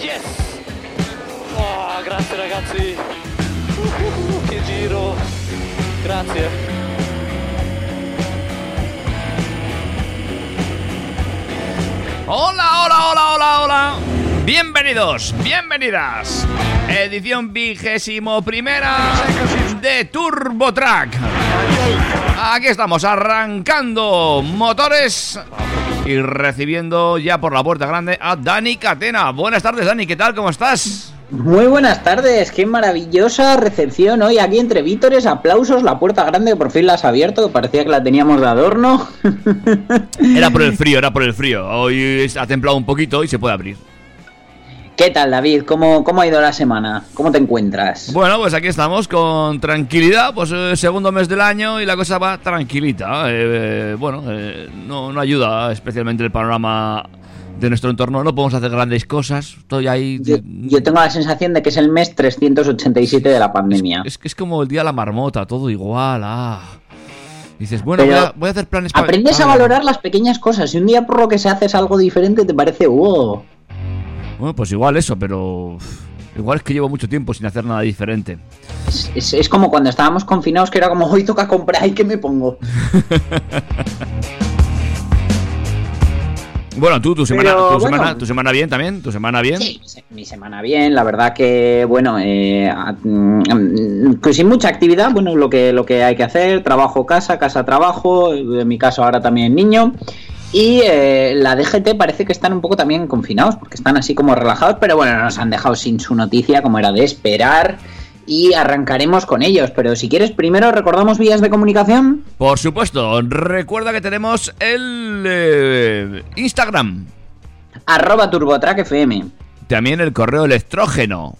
Yes! Oh, grazie ragazzi! Uh, che giro! Grazie! Hola, hola, hola, hola, hola. Bienvenidos, bienvenidas. Edición vigésimo primera de Turbo Track. Aquí estamos arrancando motores y recibiendo ya por la puerta grande a Dani Catena. Buenas tardes, Dani, ¿qué tal? ¿Cómo estás? Muy buenas tardes, qué maravillosa recepción hoy aquí entre Vítores, aplausos, la puerta grande por fin la has abierto, que parecía que la teníamos de adorno. Era por el frío, era por el frío. Hoy ha templado un poquito y se puede abrir. ¿Qué tal David? ¿Cómo, ¿Cómo ha ido la semana? ¿Cómo te encuentras? Bueno, pues aquí estamos con tranquilidad, pues eh, segundo mes del año y la cosa va tranquilita. Eh, eh, bueno, eh, no, no ayuda especialmente el panorama de nuestro entorno, no podemos hacer grandes cosas. Estoy ahí. Yo, yo tengo la sensación de que es el mes 387 de la pandemia. Es que es como el día de la marmota, todo igual. Ah. Dices, bueno, voy a, voy a hacer planes para. Aprendes a valorar las pequeñas cosas. Si un día por lo que se haces algo diferente te parece, wow. Bueno, pues igual eso, pero. Igual es que llevo mucho tiempo sin hacer nada diferente. Es, es- es como cuando estábamos confinados que era como, hoy toca comprar y qué me pongo. Bueno, tú, tu semana, Pero, tu, bueno. semana, tu semana bien también, tu semana bien. Sí, mi se- mi semana bien, la verdad que, bueno, eh, mm, pues sin mucha actividad, bueno, lo que, lo que hay que hacer, trabajo, casa, casa, trabajo, en mi caso ahora también niño. Y eh, la DGT parece que están un poco también confinados, porque están así como relajados, pero bueno, nos han dejado sin su noticia, como era de esperar, y arrancaremos con ellos. Pero si quieres, primero recordamos vías de comunicación. Por supuesto, recuerda que tenemos el eh, Instagram, Arroba TurboTrack FM, también el correo electrógeno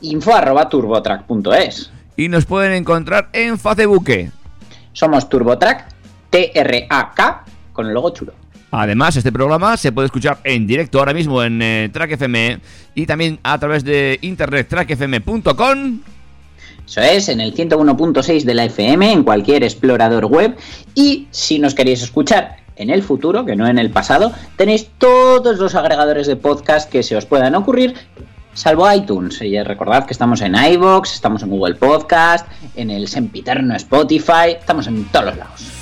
info arroba turbotrack.es. y nos pueden encontrar en Facebook. Somos TurboTrack, T-R-A-K, con el logo chulo. Además, este programa se puede escuchar en directo ahora mismo en eh, Track FM y también a través de internet trackfm.com. Eso es, en el 101.6 de la FM, en cualquier explorador web. Y si nos queréis escuchar en el futuro, que no en el pasado, tenéis todos los agregadores de podcast que se os puedan ocurrir, salvo iTunes. Y recordad que estamos en iVoox, estamos en Google Podcast, en el sempiterno Spotify, estamos en todos los lados.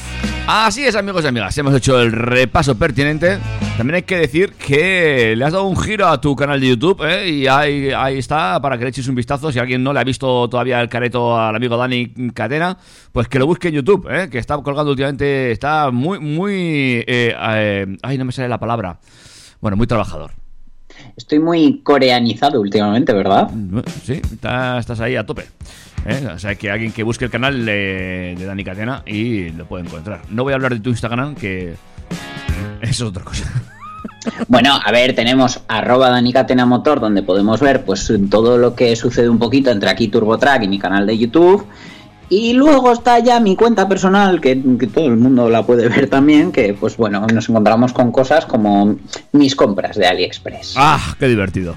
Así es, amigos y amigas, hemos hecho el repaso pertinente. También hay que decir que le has dado un giro a tu canal de YouTube, ¿eh? Y ahí, ahí está, para que le eches un vistazo. Si alguien no le ha visto todavía el careto al amigo Dani Catena, pues que lo busque en YouTube, ¿eh? Que está colgando últimamente, está muy, muy... eh, eh, ay, no me sale la palabra. Bueno, muy trabajador. Estoy muy coreanizado últimamente, ¿verdad? Sí, está- estás ahí a tope. ¿Eh? O sea, que alguien que busque el canal de, de Dani Catena y lo puede encontrar. No voy a hablar de tu Instagram, que es otra cosa. Bueno, a ver, tenemos arroba Danicatena Motor, donde podemos ver pues todo lo que sucede un poquito entre aquí TurboTrack y mi canal de YouTube. Y luego está ya mi cuenta personal, que, que todo el mundo la puede ver también, que pues bueno, nos encontramos con cosas como mis compras de AliExpress. ¡Ah, qué divertido!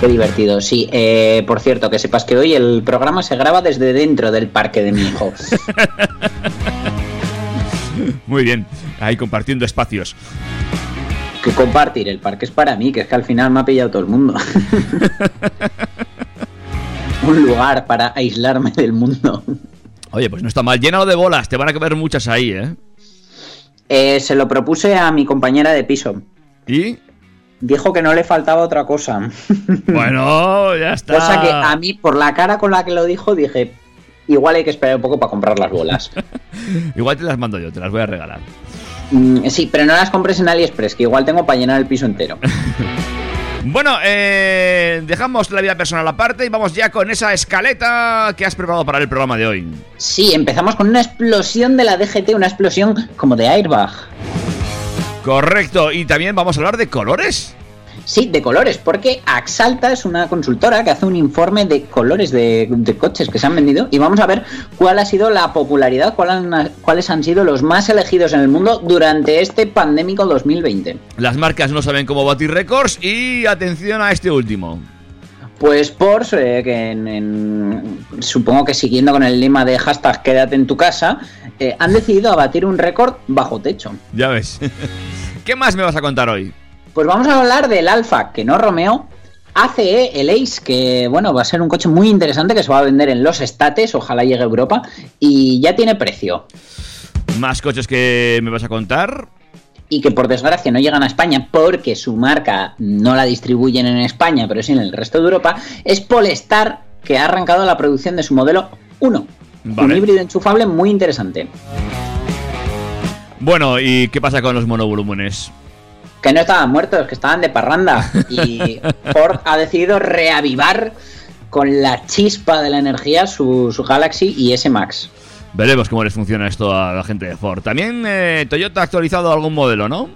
Qué divertido, sí. Eh, por cierto, que sepas que hoy el programa se graba desde dentro del parque de mi hijo. Muy bien, ahí compartiendo espacios. que compartir el parque es para mí, que es que al final me ha pillado todo el mundo. Un lugar para aislarme del mundo. Oye, pues no está mal. Llénalo de bolas, te van a caber muchas ahí, ¿eh? Eh, se lo propuse a mi compañera de piso. ¿Y? Dijo que no le faltaba otra cosa. Bueno, ya está. Cosa que a mí, por la cara con la que lo dijo, dije, igual hay que esperar un poco para comprar las bolas. Igual te las mando yo, te las voy a regalar. Mm, sí, pero no las compres en AliExpress, que igual tengo para llenar el piso entero. Bueno, eh, dejamos la vida personal aparte y vamos ya con esa escaleta que has preparado para el programa de hoy. Sí, empezamos con una explosión de la DGT, una explosión como de airbag. Correcto, y también vamos a hablar de colores. Sí, de colores, porque Axalta es una consultora que hace un informe de colores de, de coches que se han vendido y vamos a ver cuál ha sido la popularidad, cuál han- cuáles han sido los más elegidos en el mundo durante este pandémico 2020. Las marcas no saben cómo batir récords y atención a este último. Pues Porsche, eh, que en- en- supongo que siguiendo con el lema de hashtag quédate en tu casa, eh, han decidido abatir un récord bajo techo. Ya ves. ¿Qué más me vas a contar hoy? Pues vamos a hablar del Alfa, que no Romeo, ACE, el Ace, que bueno, va a ser un coche muy interesante que se va a vender en los estates, ojalá llegue a Europa, y ya tiene precio. Más coches que me vas a contar. Y que por desgracia no llegan a España porque su marca no la distribuyen en España, pero sí en el resto de Europa, es Polestar, que ha arrancado la producción de su modelo 1. Un híbrido enchufable muy interesante. Bueno, ¿y qué pasa con los monovolúmenes? Que no estaban muertos, que estaban de parranda. Y Ford ha decidido reavivar con la chispa de la energía su, su Galaxy y S Max. Veremos cómo les funciona esto a la gente de Ford. También eh, Toyota ha actualizado algún modelo, ¿no?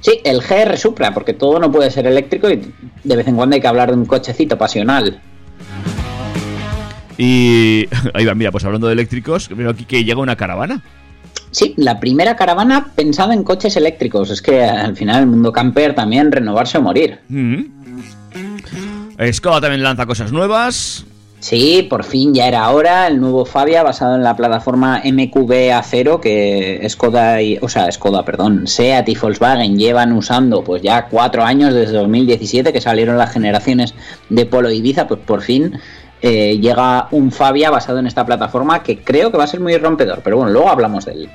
Sí, el GR Supra, porque todo no puede ser eléctrico y de vez en cuando hay que hablar de un cochecito pasional. Y ahí va, mira, pues hablando de eléctricos, veo aquí que llega una caravana. Sí, la primera caravana pensada en coches eléctricos. Es que al final el mundo camper también renovarse o morir. Mm. Skoda también lanza cosas nuevas. Sí, por fin ya era hora. El nuevo Fabia basado en la plataforma MQB A0 que Skoda y, o sea, Skoda, perdón, Seat y Volkswagen llevan usando pues ya cuatro años desde 2017 que salieron las generaciones de Polo y Ibiza, pues por fin eh, llega un Fabia basado en esta plataforma que creo que va a ser muy rompedor. Pero bueno, luego hablamos de él.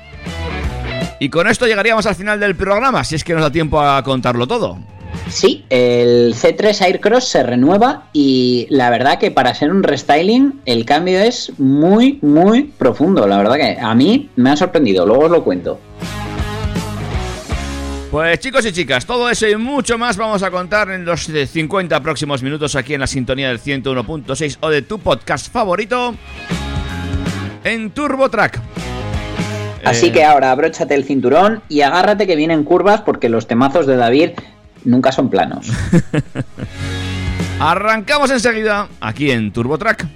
Y con esto llegaríamos al final del programa, si es que nos da tiempo a contarlo todo. Sí, el C3 Aircross se renueva y la verdad que para ser un restyling el cambio es muy, muy profundo. La verdad que a mí me ha sorprendido, luego os lo cuento. Pues chicos y chicas, todo eso y mucho más vamos a contar en los eh, 50 próximos minutos aquí en la sintonía del 101.6 o de tu podcast favorito en TurboTrack. Así Eh, que ahora abróchate el cinturón y agárrate que vienen curvas porque los temazos de David nunca son planos. Arrancamos enseguida aquí en TurboTrack.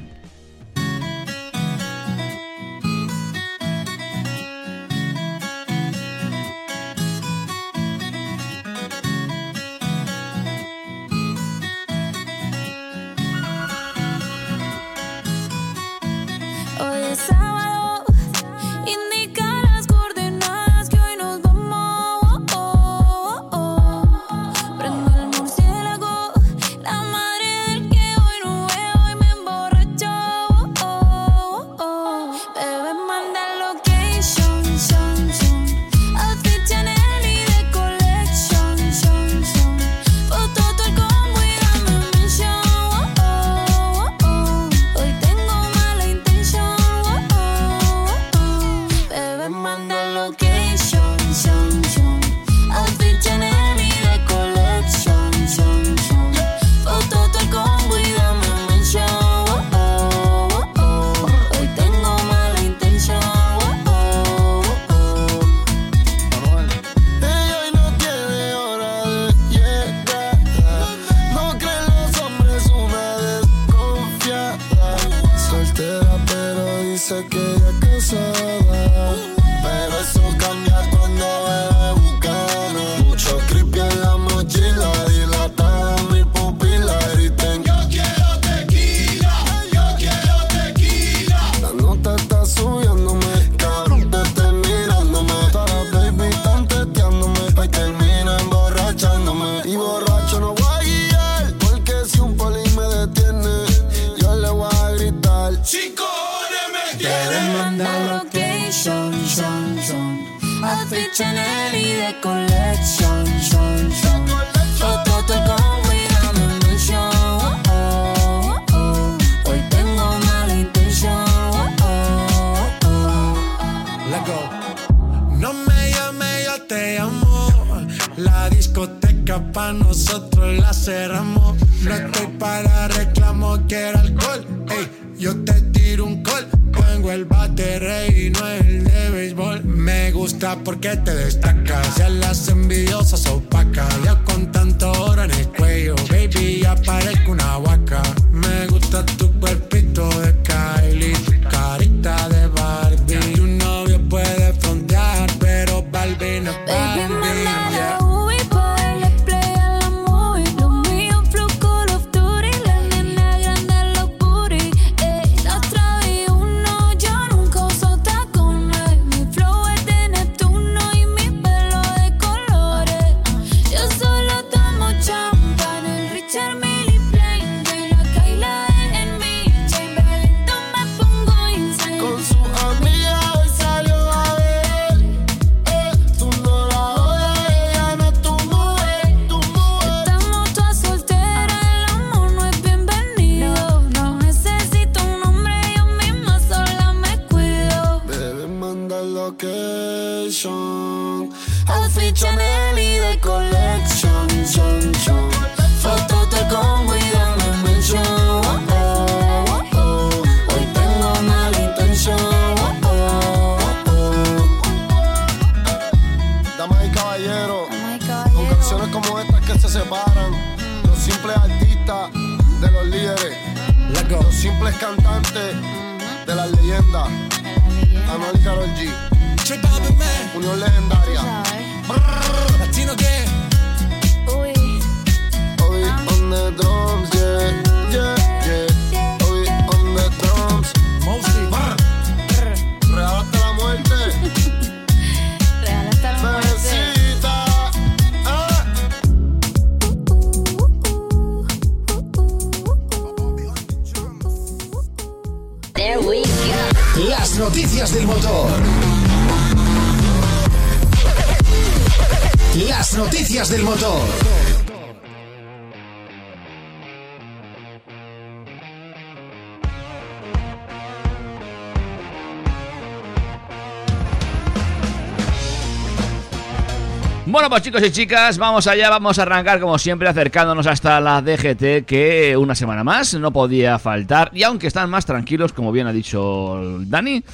Pues chicos y chicas, vamos allá, vamos a arrancar como siempre acercándonos hasta la DGT que una semana más no podía faltar y aunque están más tranquilos, como bien ha dicho Dani,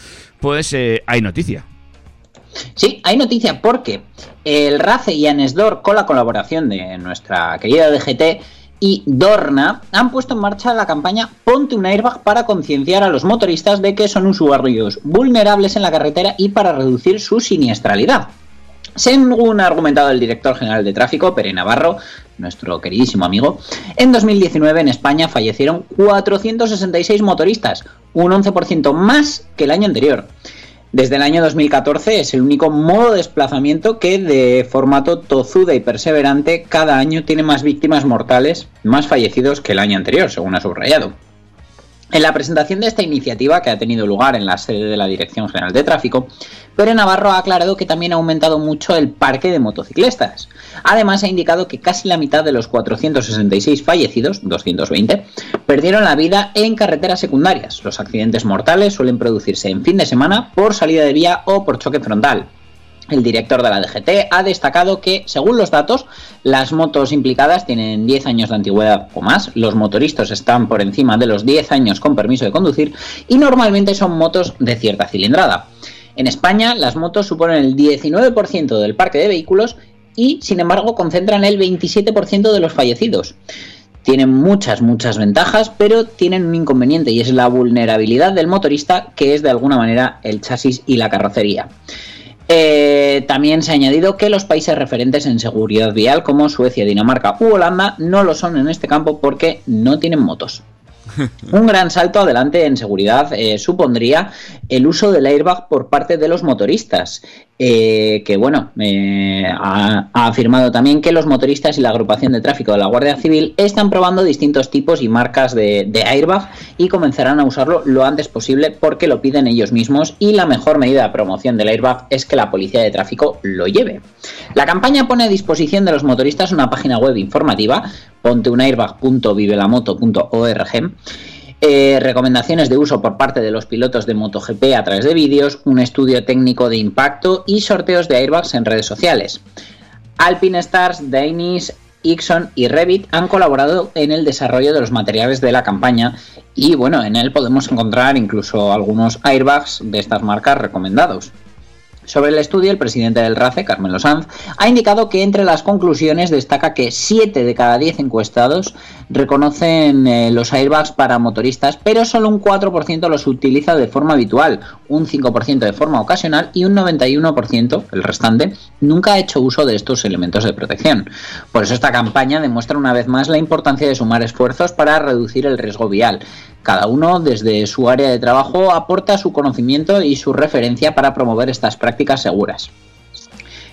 pues eh, hay noticia. Sí, hay noticia porque el RACE y Anesdor, con la colaboración de nuestra querida DGT y Dorna, han puesto en marcha la campaña Ponte un airbag para concienciar a los motoristas de que son usuarios vulnerables en la carretera y para reducir su siniestralidad. Según ha argumentado el director general de tráfico, Pere Navarro, nuestro queridísimo amigo, en 2019 en España fallecieron 466 motoristas, un 11% más que el año anterior. Desde el año 2014 es el único modo de desplazamiento que de formato tozuda y perseverante cada año tiene más víctimas mortales, más fallecidos que el año anterior, según ha subrayado. En la presentación de esta iniciativa, que ha tenido lugar en la sede de la Dirección General de Tráfico, Pere Navarro ha aclarado que también ha aumentado mucho el parque de motociclistas. Además, ha indicado que casi la mitad de los 466 fallecidos, 220, perdieron la vida en carreteras secundarias. Los accidentes mortales suelen producirse en fin de semana por salida de vía o por choque frontal. El director de la DGT ha destacado que, según los datos, las motos implicadas tienen 10 años de antigüedad o más, los motoristas están por encima de los 10 años con permiso de conducir y normalmente son motos de cierta cilindrada. En España, las motos suponen el 19% del parque de vehículos y, sin embargo, concentran el 27% de los fallecidos. Tienen muchas, muchas ventajas, pero tienen un inconveniente y es la vulnerabilidad del motorista, que es de alguna manera el chasis y la carrocería. Eh, también se ha añadido que los países referentes en seguridad vial como Suecia, Dinamarca u Holanda no lo son en este campo porque no tienen motos. Un gran salto adelante en seguridad eh, supondría el uso del airbag por parte de los motoristas, eh, que bueno, eh, ha, afirmado también que los motoristas y la agrupación de tráfico de la Guardia Civil están probando distintos tipos y marcas de, airbag y comenzarán a usarlo lo antes posible porque lo piden ellos mismos y la mejor medida de promoción del airbag es que la policía de tráfico lo lleve. La campaña pone a disposición de los motoristas una página web informativa, ponteunairbag.vivelamoto.org, eh, recomendaciones de uso por parte de los pilotos de MotoGP a través de vídeos, un estudio técnico de impacto y sorteos de airbags en redes sociales. Alpine Stars, Danish, Ixon y Revit han colaborado en el desarrollo de los materiales de la campaña y bueno, en él podemos encontrar incluso algunos airbags de estas marcas recomendados. Sobre el estudio, el presidente del RACE, Carmelo Sanz, ha indicado que entre las conclusiones destaca que 7 de cada 10 encuestados reconocen eh, los airbags para motoristas, pero solo un 4% los utiliza de forma habitual, un 5% de forma ocasional y un 91%, el restante, nunca ha hecho uso de estos elementos de protección. Por eso esta campaña demuestra una vez más la importancia de sumar esfuerzos para reducir el riesgo vial. Cada uno, desde su área de trabajo, aporta su conocimiento y su referencia para promover estas prácticas seguras.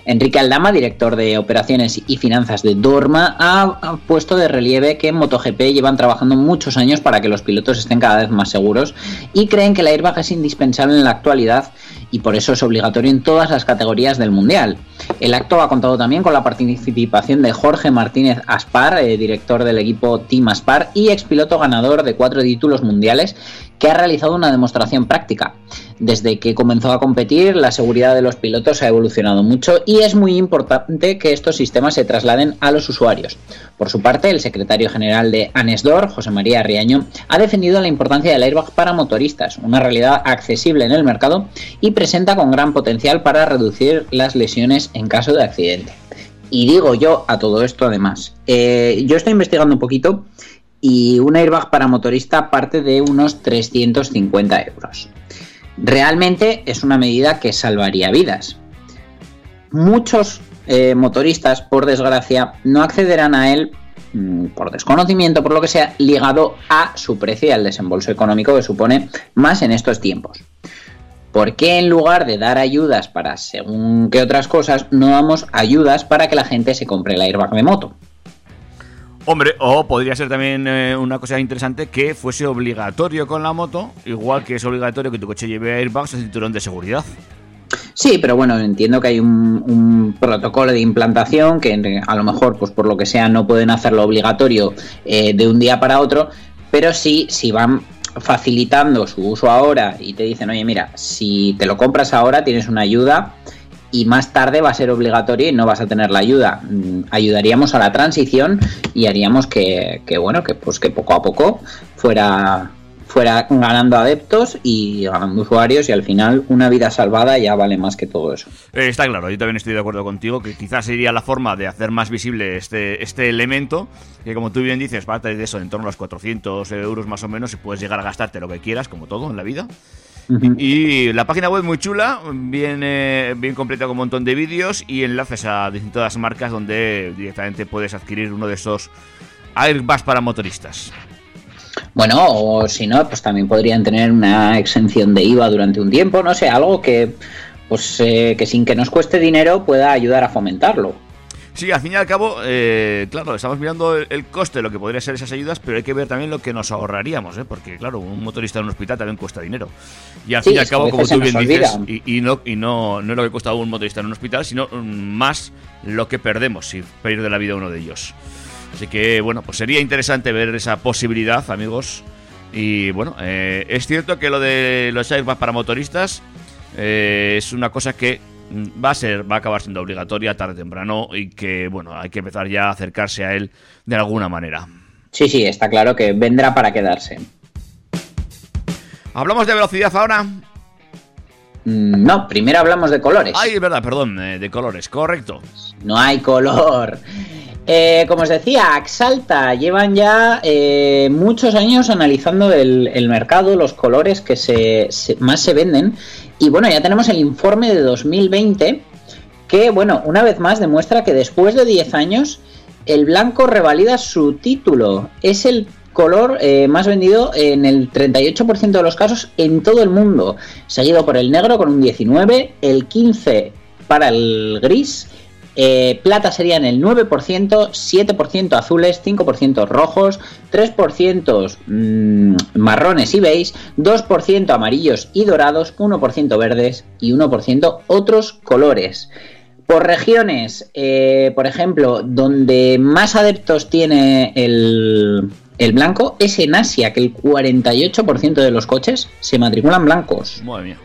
Enrique Aldama, director de operaciones y finanzas de Dorma, ha, puesto de relieve que en MotoGP llevan trabajando muchos años para que los pilotos estén cada vez más seguros y creen que el airbag es indispensable en la actualidad y por eso es obligatorio en todas las categorías del Mundial. El acto ha contado también con la participación de Jorge Martínez Aspar, eh, director del equipo Team Aspar y expiloto ganador de cuatro títulos mundiales, que ha realizado una demostración práctica. Desde que comenzó a competir, la seguridad de los pilotos ha evolucionado mucho y es muy importante que estos sistemas se trasladen a los usuarios. Por su parte, el secretario general de Anesdor, José María Riaño, ha defendido la importancia del airbag para motoristas, una realidad accesible en el mercado y presenta con gran potencial para reducir las lesiones en caso de accidente. Y digo yo a todo esto además, eh, yo estoy investigando un poquito y un airbag para motorista parte de unos 350 euros. Realmente es una medida que salvaría vidas. Muchos eh, motoristas, por desgracia, no accederán a él mm, por desconocimiento, por lo que sea, ligado a su precio y al desembolso económico que supone más en estos tiempos. ¿Por qué en lugar de dar ayudas para según qué otras cosas, no damos ayudas para que la gente se compre el airbag de moto? Hombre, o podría ser también eh, una cosa interesante que fuese obligatorio con la moto, igual que es obligatorio que tu coche lleve airbags y cinturón de seguridad. Sí, pero bueno, entiendo que hay un, un protocolo de implantación que a lo mejor, pues por lo que sea, no pueden hacerlo obligatorio eh, de un día para otro, pero sí, si van facilitando su uso ahora y te dicen, oye, mira, si te lo compras ahora tienes una ayuda y más tarde va a ser obligatorio y no vas a tener la ayuda. Mm, Ayudaríamos a la transición y haríamos que, que, bueno, que pues que poco a poco fuera fuera ganando adeptos y ganando usuarios y al final una vida salvada ya vale más que todo eso. Eh, está claro, yo también estoy de acuerdo contigo que quizás sería la forma de hacer más visible este, este elemento, que como tú bien dices, parte de eso, en torno a los 400 euros más o menos, y puedes llegar a gastarte lo que quieras, como todo en la vida. Y la página web muy chula, bien, eh, bien completa con un montón de vídeos y enlaces a distintas marcas donde directamente puedes adquirir uno de esos airbags para motoristas. Bueno, o si no, pues también podrían tener una exención de IVA durante un tiempo, no sé, algo que, pues, eh, que sin que nos cueste dinero pueda ayudar a fomentarlo. Sí, al fin y al cabo, eh, claro, estamos mirando el, el coste de lo que podrían ser esas ayudas, pero hay que ver también lo que nos ahorraríamos, ¿eh? porque claro, un motorista en un hospital también cuesta dinero. Y al Sí, fin y al cabo, como tú bien dices, y no, y no, no es lo que cuesta un motorista en un hospital, sino mm, más lo que perdemos si pierde la vida uno de ellos. Así que, bueno, pues sería interesante ver esa posibilidad, amigos. Y bueno, eh, es cierto que lo de los airbags para motoristas eh, es una cosa que mm, va a ser, va a acabar siendo obligatoria tarde o temprano y que, bueno, hay que empezar ya a acercarse a él de alguna manera. Sí, sí, está claro que vendrá para quedarse. ¿Hablamos de velocidad ahora? Mm, No, primero hablamos de colores. Ay, es verdad, perdón, eh, de colores, correcto. No hay color. Eh, como os decía, Axalta llevan ya eh, muchos años analizando el, mercado, los colores que más se venden. Y bueno, ya tenemos el informe de 2020 que, bueno, una vez más demuestra que después de 10 años el blanco revalida su título. Es el color eh, más vendido en el 38% de los casos en todo el mundo. Seguido por el negro con un 19, el 15 para el gris, eh, plata serían el 9%, 7% azules, 5% rojos, 3% mm, marrones y beige, 2% amarillos y dorados, 1% verdes y 1% otros colores. Por regiones, eh, por ejemplo, donde más adeptos tiene el, el blanco es en Asia, que el 48% de los coches se matriculan blancos. Madre mía.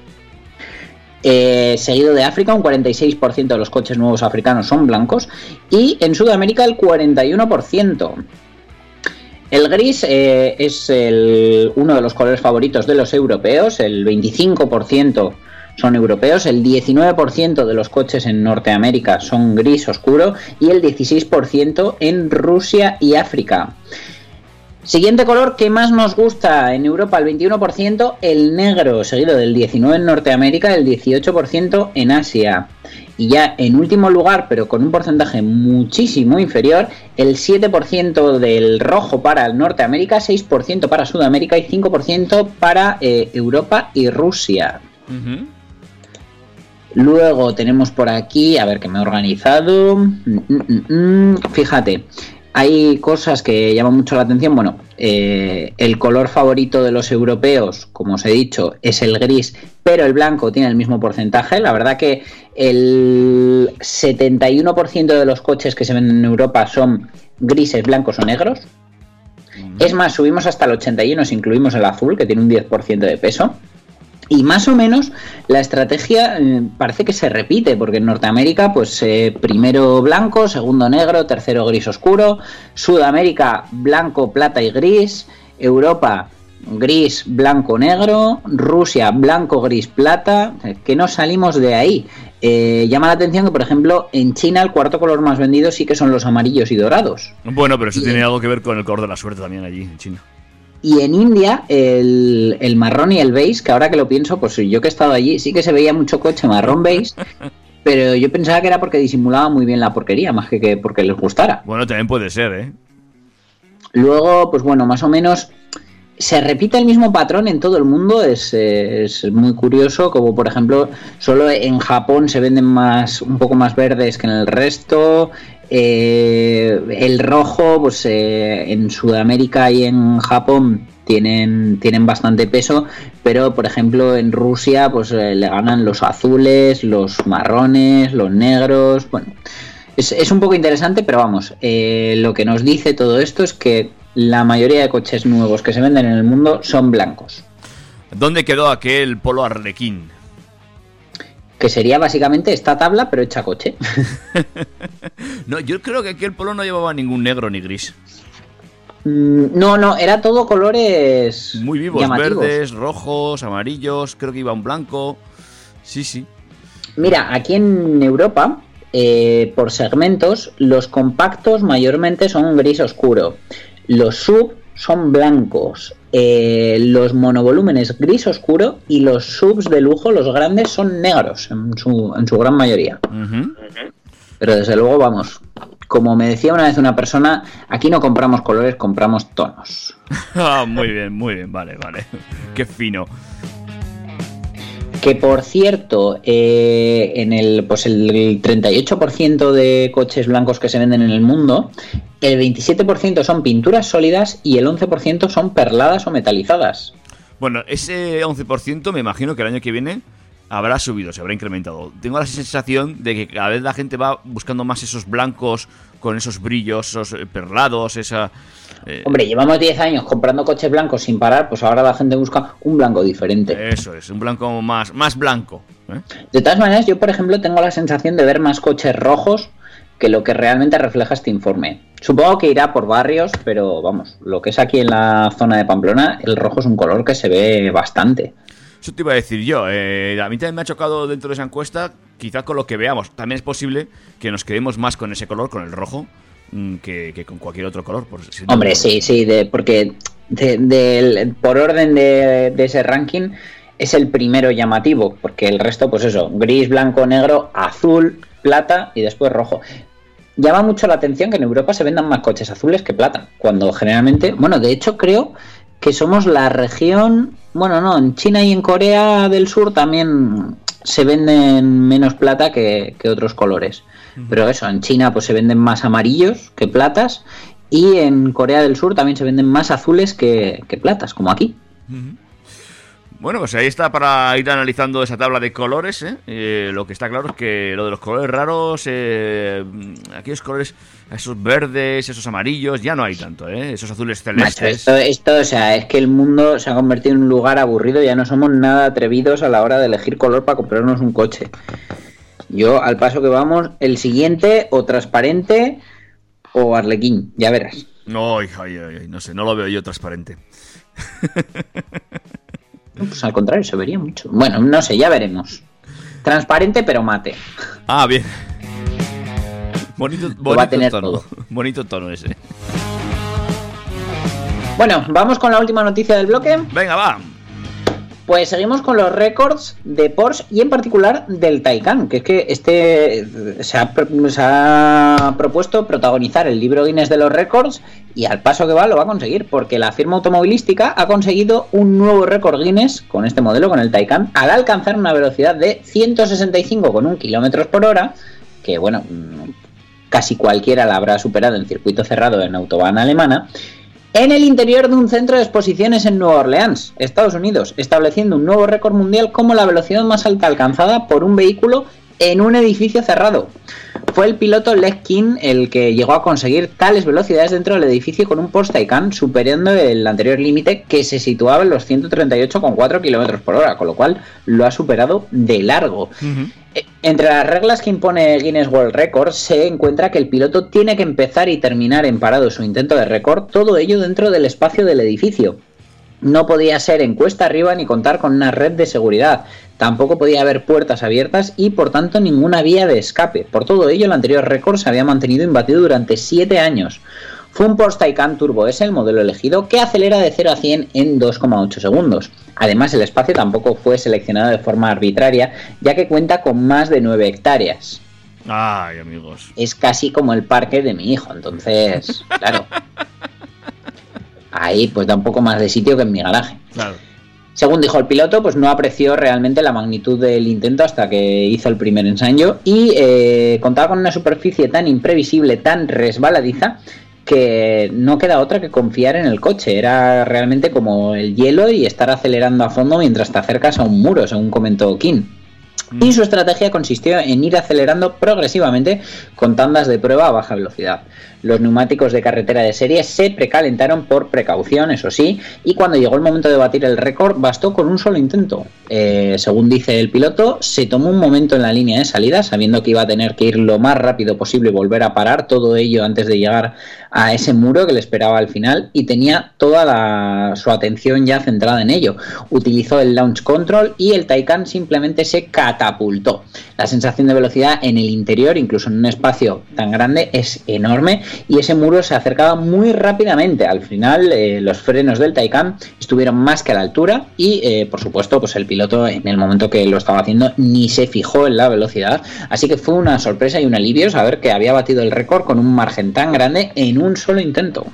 Eh, seguido de África, un 46% de los coches nuevos africanos son blancos. Y en Sudamérica, el 41%. El gris eh, es uno de los colores favoritos de los europeos, el 25% son europeos, el 19% de los coches en Norteamérica son gris oscuro y el 16% en Rusia y África. Siguiente color que más nos gusta en Europa, el 21%, el negro, seguido del 19% en Norteamérica, el 18% en Asia. Y ya en último lugar, pero con un porcentaje muchísimo inferior, el 7% del rojo para el Norteamérica, 6% para Sudamérica y 5% para eh, Europa y Rusia. Luego tenemos por aquí, a ver que me he organizado. Mm, mm, mm. Fíjate, hay cosas que llaman mucho la atención. Bueno, eh, el color favorito de los europeos, como os he dicho, es el gris, pero el blanco tiene el mismo porcentaje. La verdad que el 71% de los coches que se venden en Europa son grises, blancos o negros. Es más, subimos hasta el 81 si incluimos el azul, que tiene un 10% de peso. Y más o menos la estrategia eh, parece que se repite, porque en Norteamérica, pues eh, primero blanco, segundo negro, tercero gris oscuro, Sudamérica blanco, plata y gris, Europa gris, blanco, negro, Rusia blanco, gris, plata, que no salimos de ahí. Eh, llama la atención que, por ejemplo, en China el cuarto color más vendido sí que son los amarillos y dorados. Bueno, pero eso tiene algo que ver con el color de la suerte también allí en China. Y en India, el, el marrón y el beige, que ahora que lo pienso, pues yo que he estado allí, sí que se veía mucho coche marrón beige, pero yo pensaba que era porque disimulaba muy bien la porquería, más que, que porque les gustara. Bueno, también puede ser, ¿eh? Luego, pues bueno, más o menos se repite el mismo patrón en todo el mundo, es, es muy curioso, como por ejemplo, solo en Japón se venden más, un poco más verdes que en el resto. Eh, el rojo, pues eh, en Sudamérica y en Japón tienen, tienen bastante peso, pero por ejemplo en Rusia, pues eh, le ganan los azules, los marrones, los negros. Bueno, es, es un poco interesante, pero vamos, lo que nos dice todo esto es que la mayoría de coches nuevos que se venden en el mundo son blancos. ¿Dónde quedó aquel polo arlequín? Que sería básicamente esta tabla, pero hecha coche. No, yo creo que aquel polo no llevaba ningún negro ni gris. Mm, no, no, era todo colores Muy vivos, llamativos. verdes, rojos, amarillos, creo que iba un blanco. Sí, sí. Mira, aquí en Europa, eh, por segmentos, los compactos mayormente son gris oscuro. Los sub son blancos. eh, los monovolúmenes gris oscuro y los subs de lujo, los grandes, son negros en su, en su gran mayoría. Pero desde luego, vamos, como me decía una vez una persona, aquí no compramos colores, compramos tonos. Ah, muy bien, muy bien, vale, vale. Qué fino. Que por cierto, eh, en el, pues el 38% de coches blancos que se venden en el mundo, el 27% son pinturas sólidas y el 11% son perladas o metalizadas. Bueno, ese 11% me imagino que el año que viene habrá subido, se habrá incrementado. Tengo la sensación de que cada vez la gente va buscando más esos blancos con esos brillos, esos eh, perlados, esa... eh, Hombre, llevamos 10 años comprando coches blancos sin parar, pues ahora la gente busca un blanco diferente. Eso es, un blanco más, más blanco. ¿eh? De todas maneras, yo por ejemplo tengo la sensación de ver más coches rojos que lo que realmente refleja este informe. Supongo que irá por barrios, pero vamos, lo que es aquí en la zona de Pamplona, el rojo es un color que se ve bastante. Eso te iba a decir yo. eh, a mí también me ha chocado dentro de esa encuesta, quizá con lo que veamos. También es posible que nos quedemos más con ese color, con el rojo, que, que con cualquier otro color. por si no- Hombre, sí, sí, de, porque de- por orden de, de ese ranking es el primero llamativo, porque el resto, pues eso, gris, blanco, negro, azul, plata y después rojo. Llama mucho la atención que en Europa se vendan más coches azules que plata, cuando generalmente, bueno, de hecho creo que somos la región, bueno, no, en China y en Corea del Sur también se venden menos plata que, que otros colores. Pero eso, en China pues se venden más amarillos que platas y en Corea del Sur también se venden más azules que, que platas, como aquí. Bueno, pues ahí está para ir analizando esa tabla de colores. ¿eh? Eh, lo que está claro es que lo de los colores raros, eh, aquellos colores, esos verdes, esos amarillos, ya no hay tanto, ¿eh? esos azules Macho, celestes. esto, esto, o sea, es que el mundo se ha convertido en un lugar aburrido, ya no somos nada atrevidos a la hora de elegir color para comprarnos un coche. Yo, al paso que vamos, el siguiente, o transparente, o arlequín, ya verás. No, no sé, no lo veo yo transparente. Pues al contrario, se vería mucho. Bueno, no sé, ya veremos. Transparente, pero mate. Ah, bien. Bonito, va a tener tono. todo. Bonito tono ese. Bueno, vamos con la última noticia del bloque. Venga, va. Pues seguimos con los récords de Porsche y en particular del Taycan, que es que este eh, se ha, ha propuesto protagonizar el libro Guinness de los récords y al paso que va lo va a conseguir, porque la firma automovilística ha conseguido un nuevo récord Guinness con este modelo, con el Taycan, al alcanzar una velocidad de 165,1 kilómetros por hora, que bueno, mm, casi cualquiera la habrá superado en circuito cerrado en autobahn alemana, en el interior de un centro de exposiciones en Nueva Orleans, Estados Unidos, estableciendo un nuevo récord mundial como la velocidad más alta alcanzada por un vehículo en un edificio cerrado. Fue el piloto Les King el que llegó a conseguir tales velocidades dentro del edificio con un Porsche Taycan, superando el anterior límite que se situaba en los 138,4 km por hora, con lo cual lo ha superado de largo. Entre las reglas que impone Guinness World Records se encuentra que el piloto tiene que empezar y terminar en parado su intento de récord, todo ello dentro del espacio del edificio. No podía ser en cuesta arriba ni contar con una red de seguridad. Tampoco podía haber puertas abiertas y por tanto ninguna vía de escape. Por todo ello, el anterior récord se había mantenido imbatido durante 7 años. Fue un Porsche Taycan Turbo S el modelo elegido que acelera de 0 a 100 en 2,8 segundos. Además, el espacio tampoco fue seleccionado de forma arbitraria, ya que cuenta con más de 9 hectáreas. Ay, amigos. Es casi como el parque de mi hijo, entonces, claro. Ahí pues da un poco más de sitio que en mi garaje. Claro. Según dijo el piloto, pues no apreció realmente la magnitud del intento hasta que hizo el primer ensayo y eh, contaba con una superficie tan imprevisible, tan resbaladiza, que no queda otra que confiar en el coche. Era realmente como el hielo y estar acelerando a fondo mientras te acercas a un muro, según comentó King. Y su estrategia consistió en ir acelerando progresivamente con tandas de prueba a baja velocidad. Los neumáticos de carretera de serie se precalentaron por precaución, eso sí, y cuando llegó el momento de batir el récord bastó con un solo intento. Eh, según dice el piloto, se tomó un momento en la línea de salida, sabiendo que iba a tener que ir lo más rápido posible y volver a parar todo ello antes de llegar a ese muro que le esperaba al final y tenía toda su atención ya centrada en ello. Utilizó el launch control y el Taycan simplemente se catapultó. La sensación de velocidad en el interior, incluso en un espacio tan grande, es enorme y ese muro se acercaba muy rápidamente. Al final, eh, los frenos del Taycan estuvieron más que a la altura y, eh, por supuesto, pues el piloto en el momento que lo estaba haciendo ni se fijó en la velocidad. Así que fue una sorpresa y un alivio saber que había batido el récord con un margen tan grande un solo intento.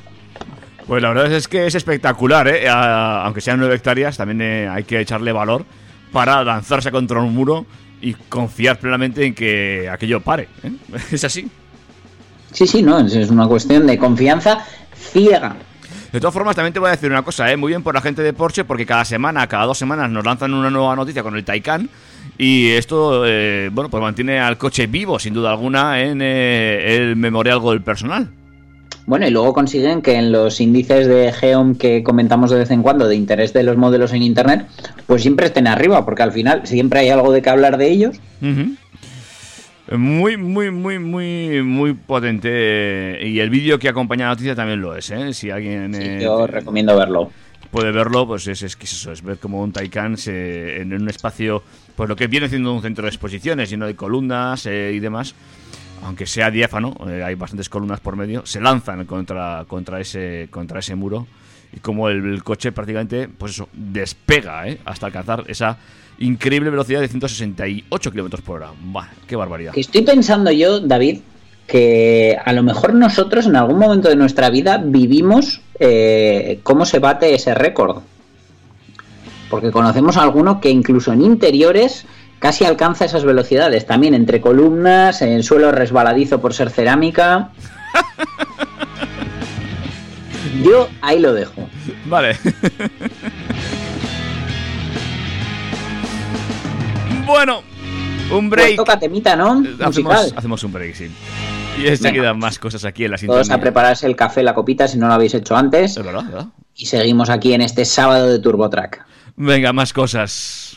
Pues la verdad es que es espectacular, ¿eh? Aunque sean nueve hectáreas, también eh, hay que echarle valor para lanzarse contra un muro y confiar plenamente en que aquello pare. ¿eh? Es así. Sí, sí, no, es es una cuestión de confianza ciega. De todas formas, también te voy a decir una cosa, ¿eh? muy bien por la gente de Porsche, porque cada semana, cada dos semanas nos lanzan una nueva noticia con el Taycan. Y esto, eh, bueno, pues mantiene al coche vivo, sin duda alguna, en eh, el memorial del personal. Bueno, y luego consiguen que en los índices de Geom que comentamos de vez en cuando de interés de los modelos en Internet, pues siempre estén arriba, porque al final siempre hay algo de que hablar de ellos. Muy, muy, muy, muy, muy potente. Y el vídeo que acompaña la noticia también lo es, ¿eh? Si alguien eh, Yo recomiendo verlo. puede verlo, pues es, es que es eso, es ver como un Taycan se, en un espacio, pues lo que viene siendo un centro de exposiciones, lleno de columnas eh, y demás, aunque sea diáfano, eh, hay bastantes columnas por medio, se lanzan contra, contra, ese, contra ese muro y como el, coche prácticamente, pues eso, despega ¿eh? hasta alcanzar esa increíble velocidad de 168 kilómetros por hora. Buah, ¡Qué barbaridad! Estoy pensando yo, David, que a lo mejor nosotros en algún momento de nuestra vida vivimos eh, cómo se bate ese récord. Porque conocemos a alguno que incluso en interiores casi alcanza esas velocidades. También entre columnas, en suelo resbaladizo por ser cerámica. Yo ahí lo dejo. Vale. Bueno, un Pues break. toca temita, ¿no? hacemos, Musical. hacemos un break, sí. Y enseguida más cosas aquí en la Todos a sintonía. prepararse el café, la copita, si no lo habéis hecho antes. Es verdad, es verdad. Y seguimos aquí en este sábado de TurboTrack. Venga, más cosas.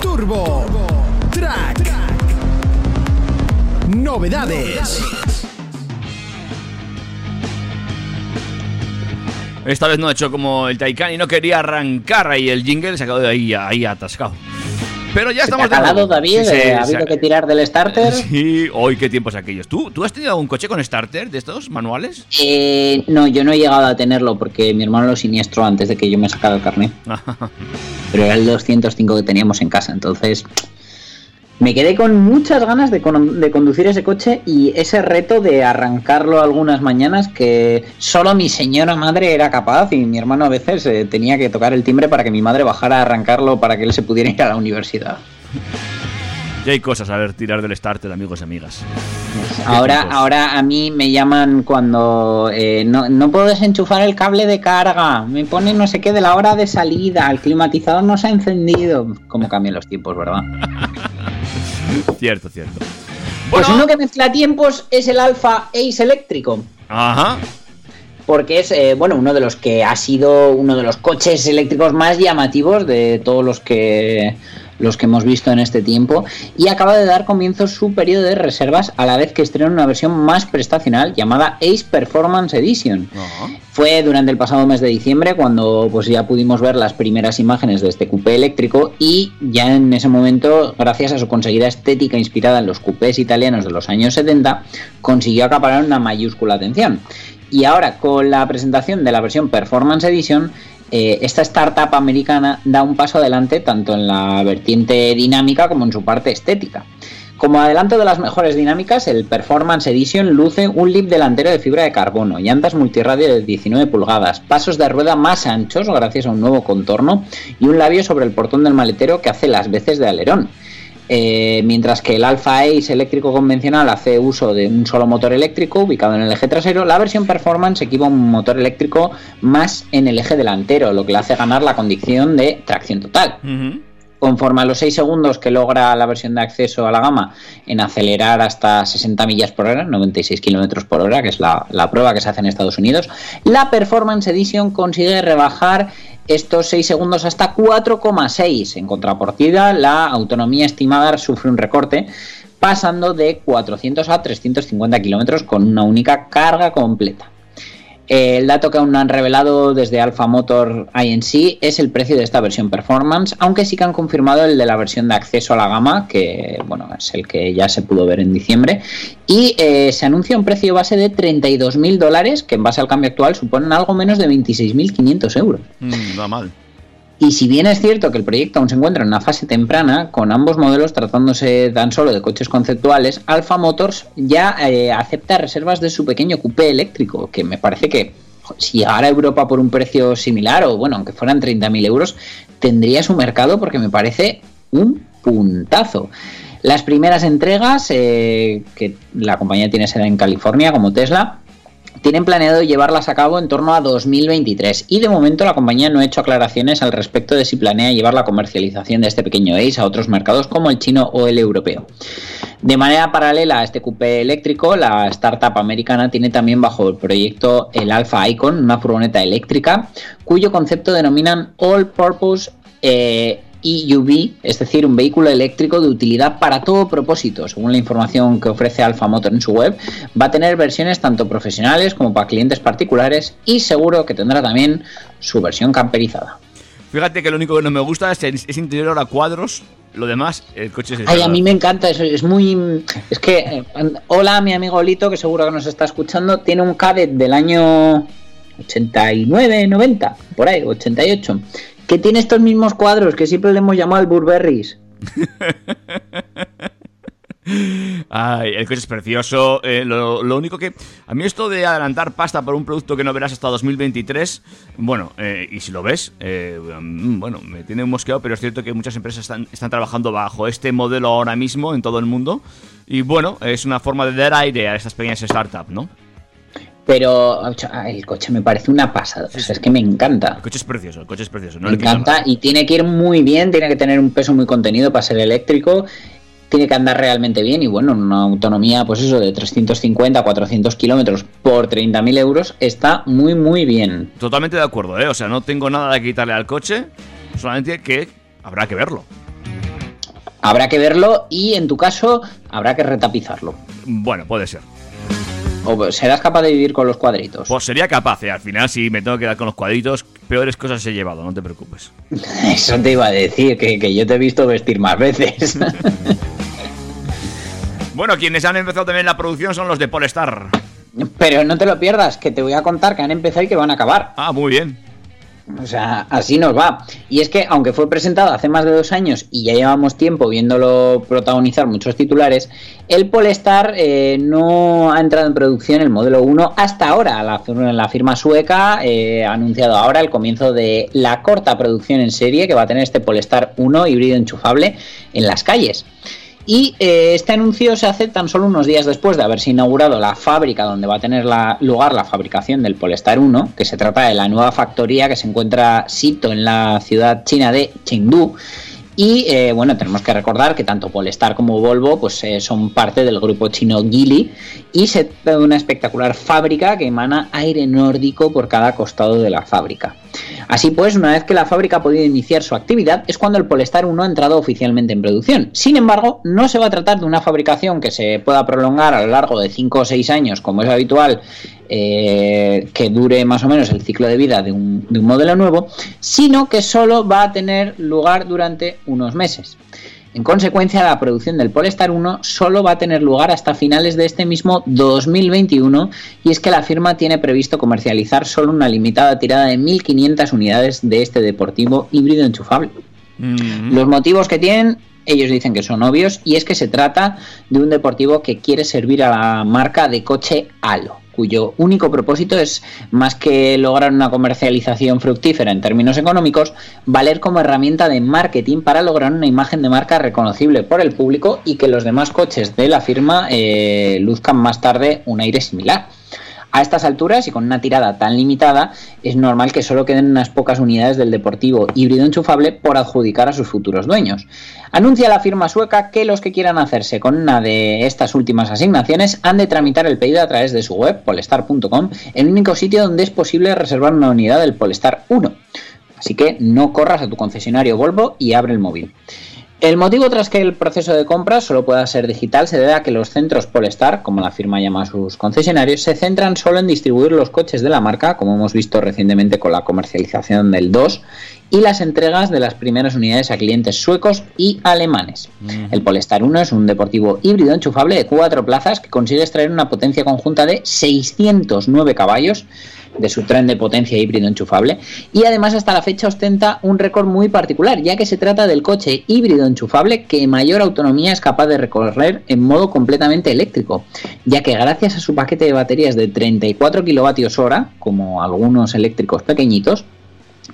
Turbo Track. Novedades. Esta vez no ha hecho como el Taycan y no quería arrancar ahí el jingle, se ha quedado ahí, ahí atascado. Pero ya ¿Se te estamos ha calado. David? Sí, sí, Eh, ¿Ha habido que tirar del starter? Sí, hoy qué tiempos aquellos. ¿Tú, ¿Tú has tenido un coche con starter de estos manuales? Eh, no, yo no he llegado a tenerlo porque mi hermano lo siniestro antes de que yo me sacara el carnet. Pero era el 205 que teníamos en casa, entonces me quedé con muchas ganas de, con- de conducir ese coche y ese reto de arrancarlo algunas mañanas que solo mi señora madre era capaz y mi hermano a veces eh, tenía que tocar el timbre para que mi madre bajara a arrancarlo para que él se pudiera ir a la universidad. Ya hay cosas a ver tirar del starter, amigos y amigas. Ahora, tiempos. ahora a mí me llaman cuando eh, no, no puedo desenchufar el cable de carga, me pone no sé qué de la hora de salida, el climatizador no se ha encendido. ¿Cómo cambian los tiempos, verdad? Cierto, cierto. Pues uno que mezcla tiempos es el Alfa Ace eléctrico. Ajá. Porque es, eh, bueno, uno de los que ha sido uno de los coches eléctricos más llamativos de todos los que los que hemos visto en este tiempo y acaba de dar comienzo su periodo de reservas a la vez que estrena una versión más prestacional llamada Ace Performance Edition. Ajá. Fue durante el pasado mes de diciembre cuando pues ya pudimos ver las primeras imágenes de este coupé eléctrico y ya en ese momento, gracias a su conseguida estética inspirada en los coupés italianos de los años 70, consiguió acaparar una mayúscula atención. Y ahora con la presentación de la versión Performance Edition, eh, esta startup americana da un paso adelante tanto en la vertiente dinámica como en su parte estética. Como adelanto de las mejores dinámicas, el Performance Edition luce un lip delantero de fibra de carbono, llantas multirradio de 19 pulgadas, pasos de rueda más anchos gracias a un nuevo contorno y un labio sobre el portón del maletero que hace las veces de alerón. Eh, mientras que el Alpha Ace eléctrico convencional hace uso de un solo motor eléctrico ubicado en el eje trasero, la versión Performance equipa un motor eléctrico más en el eje delantero, lo que le hace ganar la condición de tracción total. Conforme a los 6 segundos que logra la versión de acceso a la gama en acelerar hasta 60 millas por hora, 96 kilómetros por hora, que es la, la prueba que se hace en Estados Unidos, la Performance Edition consigue rebajar estos 6 segundos hasta 4,6. En contrapartida, la autonomía estimada sufre un recorte, pasando de 400 a 350 kilómetros con una única carga completa. El dato que aún no han revelado desde Alpha Motor INC es el precio de esta versión Performance, aunque sí que han confirmado el de la versión de acceso a la gama, que bueno, es el que ya se pudo ver en diciembre, y eh, se anuncia un precio base de 32.000 dólares, que en base al cambio actual suponen algo menos de 26.500 euros. Mm, va mal. Y si bien es cierto que el proyecto aún se encuentra en una fase temprana, con ambos modelos tratándose tan solo de coches conceptuales, Alfa Motors ya eh, acepta reservas de su pequeño coupé eléctrico, que me parece que si llegara a Europa por un precio similar, o bueno, aunque fueran 30.000 euros, tendría su mercado porque me parece un puntazo. Las primeras entregas, eh, que la compañía tiene sede en California, como Tesla, tienen planeado llevarlas a cabo en torno a 2023 y de momento la compañía no ha hecho aclaraciones al respecto de si planea llevar la comercialización de este pequeño Ace a otros mercados como el chino o el europeo. De manera paralela a este coupé eléctrico, la startup americana tiene también bajo el proyecto el Alpha Icon, una furgoneta eléctrica, cuyo concepto denominan All Purpose eh, EUV, es decir, un vehículo eléctrico de utilidad para todo propósito. Según la información que ofrece Alfa Motor en su web, va a tener versiones tanto profesionales como para clientes particulares y seguro que tendrá también su versión camperizada. Fíjate que lo único que no me gusta es ese interior a cuadros. Lo demás, el coche es Ay, a mí me encanta eso, es muy... Es que, eh, hola, mi amigo Lito, que seguro que nos está escuchando, tiene un Cadet del año 89, 90, por ahí, 88, que tiene estos mismos cuadros que siempre le hemos llamado el Burberrys. Ay, el coche es precioso. eh, lo, único que. A mí, esto de adelantar pasta por un producto que no verás hasta 2023. Bueno, eh, y si lo ves, eh, mm, bueno, me tiene un mosqueado, pero es cierto que muchas empresas están, están trabajando bajo este modelo ahora mismo en todo el mundo. Y bueno, es una forma de dar aire a estas pequeñas startups, ¿no? Pero sea, el coche me parece una pasada, o sea, es que me encanta. El coche es precioso, el coche es precioso. No Me encanta y tiene que ir muy bien, tiene que tener un peso muy contenido para ser eléctrico, tiene que andar realmente bien y bueno, una autonomía pues eso de 350, 400 kilómetros por 30.000 euros está muy muy bien. Totalmente de acuerdo, ¿eh? O sea, no tengo nada que quitarle al coche, solamente que habrá que verlo. Habrá que verlo y en tu caso habrá que retapizarlo. Bueno, puede ser. O serás capaz de vivir con los cuadritos. Pues sería capaz, ¿eh? Al final, si me tengo que quedar con los cuadritos, peores cosas he llevado, no te preocupes. Eso te iba a decir, que, que yo te he visto vestir más veces. Bueno, quienes han empezado también la producción son los de Polestar. Pero no te lo pierdas, que te voy a contar que han empezado y que van a acabar. Ah, muy bien. O sea, así nos va. Y es que, aunque fue presentado hace más de dos años y ya llevamos tiempo viéndolo protagonizar muchos titulares, el Polestar eh, no ha entrado en producción el modelo 1 hasta ahora. La, fir- la firma sueca eh, ha anunciado ahora el comienzo de la corta producción en serie que va a tener este Polestar 1 híbrido enchufable en las calles. Y eh, este anuncio se hace tan solo unos días después de haberse inaugurado la fábrica donde va a tener la- lugar la fabricación del Polestar 1, que se trata de la nueva factoría que se encuentra sito en la ciudad china de Chengdu. Y eh, bueno, tenemos que recordar que tanto Polestar como Volvo pues, eh, son parte del grupo chino Geely y se trata de una espectacular fábrica que emana aire nórdico por cada costado de la fábrica. Así pues, una vez que la fábrica ha podido iniciar su actividad, es cuando el Polestar 1 ha entrado oficialmente en producción. Sin embargo, no se va a tratar de una fabricación que se pueda prolongar a lo largo de 5 o 6 años, como es habitual, eh, que dure más o menos el ciclo de vida de un, de un modelo nuevo, sino que solo va a tener lugar durante unos meses. En consecuencia, la producción del Polestar 1 solo va a tener lugar hasta finales de este mismo 2021 y es que la firma tiene previsto comercializar solo una limitada tirada de 1.500 unidades de este deportivo híbrido enchufable. Mm. Los motivos que tienen ellos dicen que son obvios y es que se trata de un deportivo que quiere servir a la marca de coche Halo cuyo único propósito es, más que lograr una comercialización fructífera en términos económicos, valer como herramienta de marketing para lograr una imagen de marca reconocible por el público y que los demás coches de la firma eh, luzcan más tarde un aire similar. A estas alturas y con una tirada tan limitada, es normal que solo queden unas pocas unidades del deportivo híbrido enchufable por adjudicar a sus futuros dueños. Anuncia la firma sueca que los que quieran hacerse con una de estas últimas asignaciones han de tramitar el pedido a través de su web, polestar.com, el único sitio donde es posible reservar una unidad del Polestar 1. Así que no corras a tu concesionario Volvo y abre el móvil. El motivo tras que el proceso de compra solo pueda ser digital se debe a que los centros Polestar, como la firma llama a sus concesionarios, se centran solo en distribuir los coches de la marca, como hemos visto recientemente con la comercialización del 2, y las entregas de las primeras unidades a clientes suecos y alemanes. El Polestar 1 es un deportivo híbrido enchufable de cuatro plazas que consigue extraer una potencia conjunta de 609 caballos de su tren de potencia híbrido enchufable y además hasta la fecha ostenta un récord muy particular ya que se trata del coche híbrido enchufable que mayor autonomía es capaz de recorrer en modo completamente eléctrico ya que gracias a su paquete de baterías de 34 kilovatios hora como algunos eléctricos pequeñitos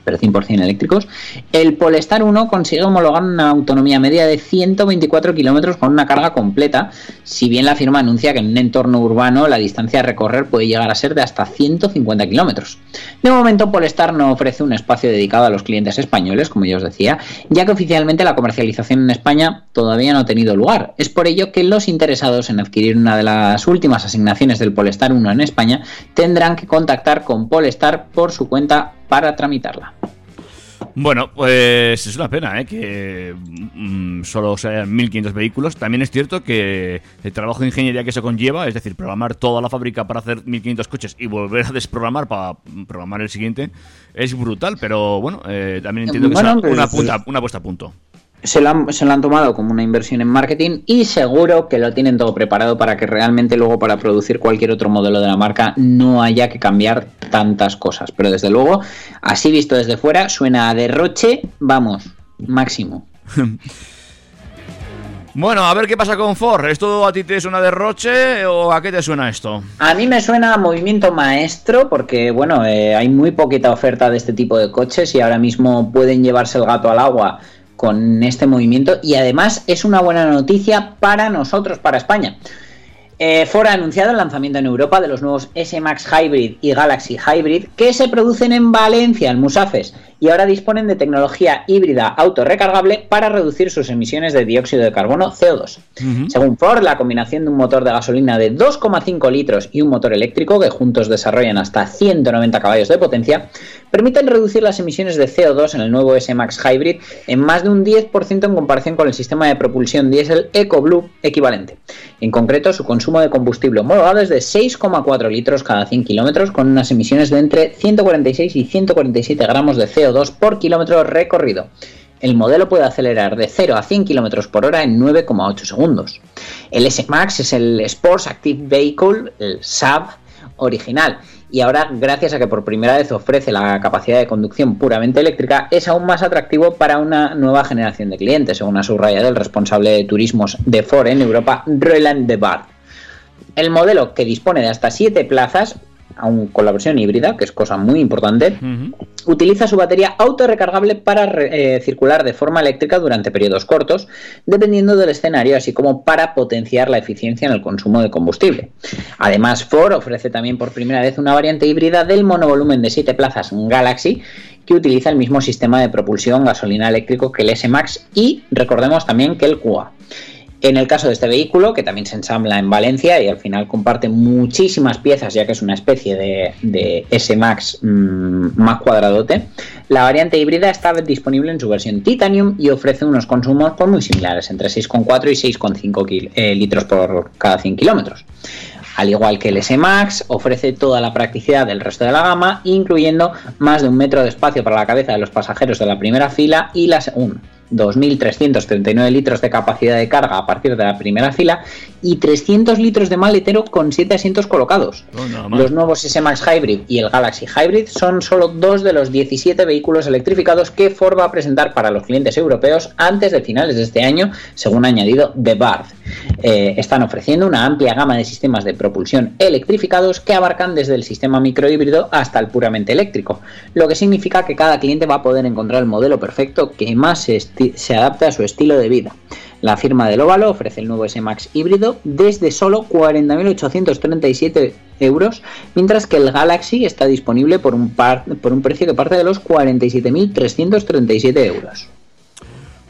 pero 100% eléctricos, el Polestar 1 consigue homologar una autonomía media de 124 kilómetros con una carga completa, si bien la firma anuncia que en un entorno urbano la distancia a recorrer puede llegar a ser de hasta 150 kilómetros. De momento, Polestar no ofrece un espacio dedicado a los clientes españoles, como ya os decía, ya que oficialmente la comercialización en España todavía no ha tenido lugar. Es por ello que los interesados en adquirir una de las últimas asignaciones del Polestar 1 en España tendrán que contactar con Polestar por su cuenta para tramitarla. Bueno, pues es una pena ¿eh? que mm, solo sean 1.500 vehículos. También es cierto que el trabajo de ingeniería que se conlleva, es decir, programar toda la fábrica para hacer 1.500 coches y volver a desprogramar para programar el siguiente, es brutal. Pero bueno, eh, también entiendo que Bueno, es una, pues- una punta- una puesta a punto. se lo, han, se lo han tomado como una inversión en marketing y seguro que lo tienen todo preparado para que realmente luego para producir cualquier otro modelo de la marca no haya que cambiar tantas cosas. Pero desde luego, así visto desde fuera, suena a derroche, vamos, máximo. Bueno, a ver qué pasa con Ford. ¿Esto a ti te suena derroche o a qué te suena esto? A mí me suena a movimiento maestro porque, bueno, eh, hay muy poquita oferta de este tipo de coches y ahora mismo pueden llevarse el gato al agua con este movimiento y además es una buena noticia para nosotros, para España. Eh, Ford ha anunciado el lanzamiento en Europa de los nuevos S-Max Hybrid y Galaxy Hybrid que se producen en Valencia, en Musafes, y ahora disponen de tecnología híbrida autorrecargable para reducir sus emisiones de dióxido de carbono CO2. Según Ford, la combinación de un motor de gasolina de 2,5 litros y un motor eléctrico, que juntos desarrollan hasta 190 caballos de potencia, permiten reducir las emisiones de CO2 en el nuevo S-Max Hybrid en más de un 10% en comparación con el sistema de propulsión diésel EcoBlue equivalente. En concreto, su consumo de combustible homologado es de 6,4 litros cada 100 kilómetros, con unas emisiones de entre 146 y 147 gramos de CO2 por kilómetro recorrido. El modelo puede acelerar de 0 a 100 km por hora en 9,8 segundos. El S-Max es el Sports Active Vehicle, el SAV original, y ahora, gracias a que por primera vez ofrece la capacidad de conducción puramente eléctrica, es aún más atractivo para una nueva generación de clientes, según ha subrayado el responsable de turismos de Ford en Europa, Roland de Bart. El modelo que dispone de hasta 7 plazas, aún con la versión híbrida, que es cosa muy importante, utiliza su batería autorrecargable para eh, circular de forma eléctrica durante periodos cortos, dependiendo del escenario, así como para potenciar la eficiencia en el consumo de combustible. Además, Ford ofrece también por primera vez una variante híbrida del monovolumen de 7 plazas Galaxy, que utiliza el mismo sistema de propulsión gasolina eléctrico que el S-Max y recordemos también que el QA. En el caso de este vehículo, que también se ensambla en Valencia y al final comparte muchísimas piezas, ya que es una especie de, S-Max mm, más cuadradote, la variante híbrida está disponible en su versión Titanium y ofrece unos consumos pues, muy similares, entre 6,4 y 6,5 kil- eh, litros por cada 100 kilómetros. Al igual que el S-Max, ofrece toda la practicidad del resto de la gama, incluyendo más de un metro de espacio para la cabeza de los pasajeros de la primera fila y la segunda. 2.339 litros de capacidad de carga a partir de la primera fila y 300 litros de maletero con 7 asientos colocados. Mal. Los nuevos S-Max Hybrid y el Galaxy Hybrid son solo dos de los 17 vehículos electrificados que Ford va a presentar para los clientes europeos antes de finales de este año, según ha añadido The Bard. Eh, están ofreciendo una amplia gama de sistemas de propulsión electrificados que abarcan desde el sistema microhíbrido hasta el puramente eléctrico, lo que significa que cada cliente va a poder encontrar el modelo perfecto que más se, se adapte a su estilo de vida. La firma del Óvalo ofrece el nuevo S-Max híbrido desde solo 40.837 euros, mientras que el Galaxy está disponible por un, par- por un precio que parte de los 47.337 euros.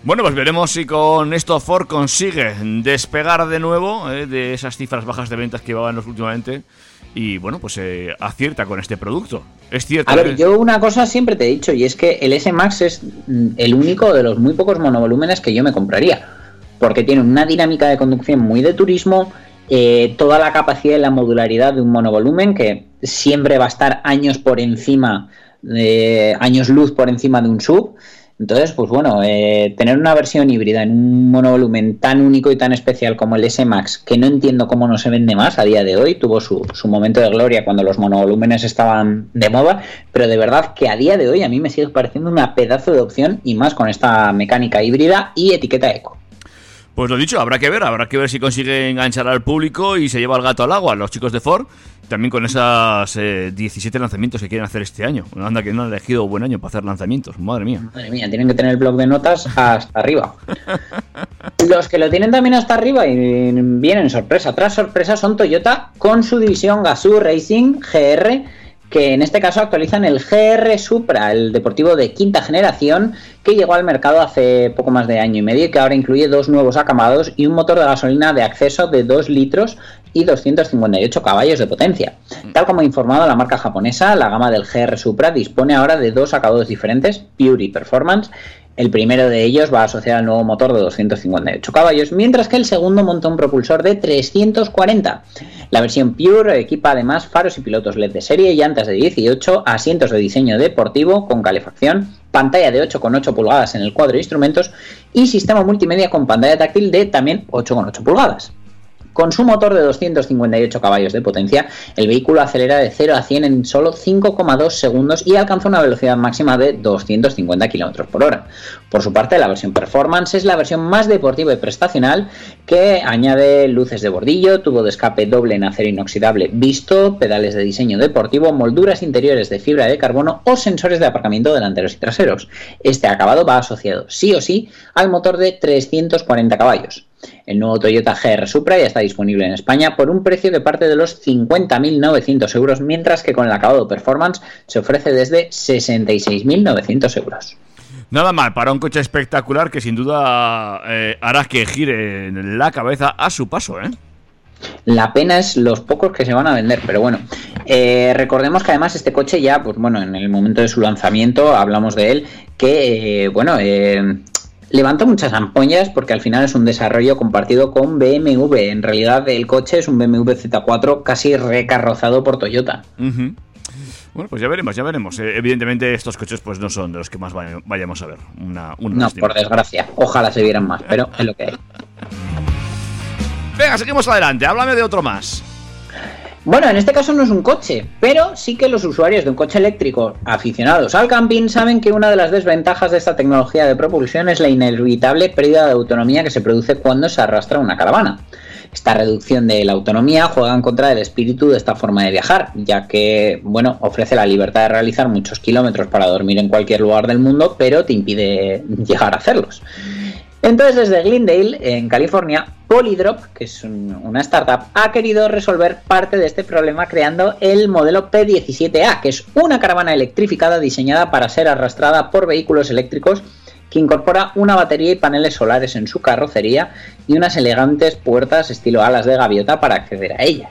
Bueno, pues veremos si con esto Ford consigue despegar de nuevo eh, de esas cifras bajas de ventas que llevaban los últimamente y bueno, pues eh, acierta con este producto. Es cierto. A eh, ver, yo una cosa siempre te he dicho, y es que el S-Max es mm, el único de los muy pocos monovolúmenes que yo me compraría, porque tiene una dinámica de conducción muy de turismo, eh, toda la capacidad y la modularidad de un monovolumen que siempre va a estar años por encima, de, años luz por encima de un sub. Entonces, pues bueno, eh, tener una versión híbrida en un monovolumen tan único y tan especial como el S-Max, que no entiendo cómo no se vende más a día de hoy, tuvo su, su momento de gloria cuando los monovolúmenes estaban de moda, pero de verdad que a día de hoy a mí me sigue pareciendo una pedazo de opción y más con esta mecánica híbrida y etiqueta eco. Pues lo dicho, habrá que ver, habrá que ver si consigue enganchar al público y se lleva el gato al agua, los chicos de Ford, también con esas eh, 17 lanzamientos que quieren hacer este año. Anda que no han elegido buen año para hacer lanzamientos, madre mía. Madre mía, tienen que tener el blog de notas hasta arriba. Los que lo tienen también hasta arriba y vienen sorpresa tras sorpresa son Toyota con su división Gazoo Racing GR, que en este caso actualizan el GR Supra, el deportivo de quinta generación que llegó al mercado hace poco más de año y medio y que ahora incluye dos nuevos acamados y un motor de gasolina de acceso de 2 litros y 258 caballos de potencia. Tal como ha informado la marca japonesa, la gama del GR Supra dispone ahora de dos acabados diferentes, Pure Performance. El primero de ellos va asociado al nuevo motor de 258 caballos, mientras que el segundo monta un propulsor de 340. La versión Pure equipa además faros y pilotos LED de serie, llantas de 18, asientos de diseño deportivo con calefacción, pantalla de 8,8 pulgadas en el cuadro de instrumentos y sistema multimedia con pantalla táctil de también 8,8 pulgadas. Con su motor de 258 caballos de potencia, el vehículo acelera de 0 a 100 en solo 5,2 segundos y alcanza una velocidad máxima de 250 km por hora. Por su parte, la versión Performance es la versión más deportiva y prestacional que añade luces de bordillo, tubo de escape doble en acero inoxidable visto, pedales de diseño deportivo, molduras interiores de fibra de carbono o sensores de aparcamiento delanteros y traseros. Este acabado va asociado sí o sí al motor de 340 caballos. El nuevo Toyota GR Supra ya está disponible en España por un precio que parte de los 50.900 euros, mientras que con el acabado Performance se ofrece desde 66.900 euros. Nada mal, para un coche espectacular que sin duda eh, hará que gire la cabeza a su paso, ¿eh? La pena es los pocos que se van a vender, pero bueno, eh, recordemos que además este coche ya, pues bueno, en el momento de su lanzamiento hablamos de él, que eh, bueno, eh, levanta muchas ampollas porque al final es un desarrollo compartido con BMW. En realidad el coche es un BMW Z4 casi recarrozado por Toyota. Bueno, pues ya veremos, ya veremos. Eh, evidentemente estos coches pues no son de los que más vay- vayamos a ver. Una, una No, por desgracia. Ojalá se vieran más, pero es lo que hay. Venga, seguimos adelante. Háblame de otro más. Bueno, en este caso no es un coche, pero sí que los usuarios de un coche eléctrico aficionados al camping saben que una de las desventajas de esta tecnología de propulsión es la inevitable pérdida de autonomía que se produce cuando se arrastra una caravana. Esta reducción de la autonomía juega en contra del espíritu de esta forma de viajar, ya que, bueno, ofrece la libertad de realizar muchos kilómetros para dormir en cualquier lugar del mundo, pero te impide llegar a hacerlos. Entonces, desde Glendale, en California, Polydrop, que es un- una startup, ha querido resolver parte de este problema creando el modelo P17A, que es una caravana electrificada diseñada para ser arrastrada por vehículos eléctricos que incorpora una batería y paneles solares en su carrocería y unas elegantes puertas estilo alas de gaviota para acceder a ella.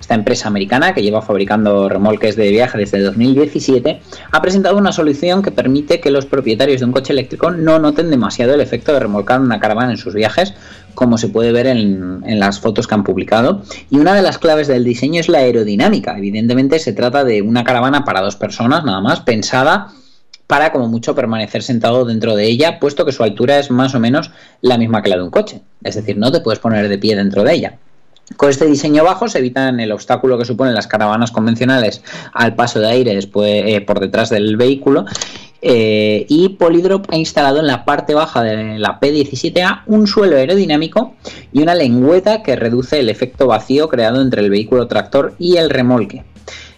Esta empresa americana, que lleva fabricando remolques de viaje desde 2017, ha presentado una solución que permite que los propietarios de un coche eléctrico no noten demasiado el efecto de remolcar una caravana en sus viajes, como se puede ver en, en las fotos que han publicado. Y una de las claves del diseño es la aerodinámica. Evidentemente se trata de una caravana para dos personas, nada más, pensada para como mucho permanecer sentado dentro de ella, puesto que su altura es más o menos la misma que la de un coche. Es decir, no te puedes poner de pie dentro de ella. Con este diseño bajo se evitan el obstáculo que suponen las caravanas convencionales al paso de aire después, eh, por detrás del vehículo. eh, y Polydrop ha instalado en la parte baja de la P17A un suelo aerodinámico y una lengüeta que reduce el efecto vacío creado entre el vehículo tractor y el remolque.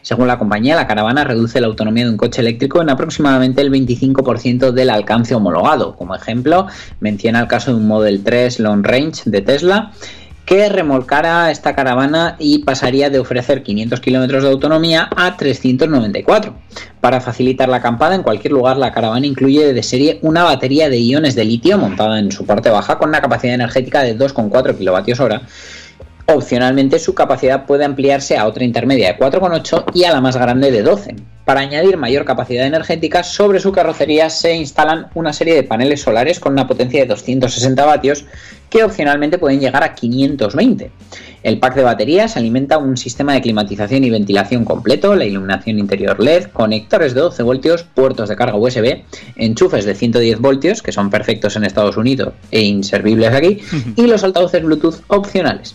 Según la compañía, la caravana reduce la autonomía de un coche eléctrico en aproximadamente el 25% del alcance homologado. Como ejemplo, menciona el caso de un Model 3 Long Range de Tesla que remolcara esta caravana y pasaría de ofrecer 500 kilómetros de autonomía a 394. Para facilitar la acampada en cualquier lugar, la caravana incluye de serie una batería de iones de litio montada en su parte baja con una capacidad energética de 2,4 kWh. Opcionalmente su capacidad puede ampliarse a otra intermedia de 4,8 y a la más grande de 12. Para añadir mayor capacidad energética, sobre su carrocería se instalan una serie de paneles solares con una potencia de 260 vatios que opcionalmente pueden llegar a 520. El pack de baterías alimenta un sistema de climatización y ventilación completo, la iluminación interior LED, conectores de 12 voltios, puertos de carga USB, enchufes de 110 voltios, que son perfectos en Estados Unidos e inservibles aquí, y los altavoces Bluetooth opcionales.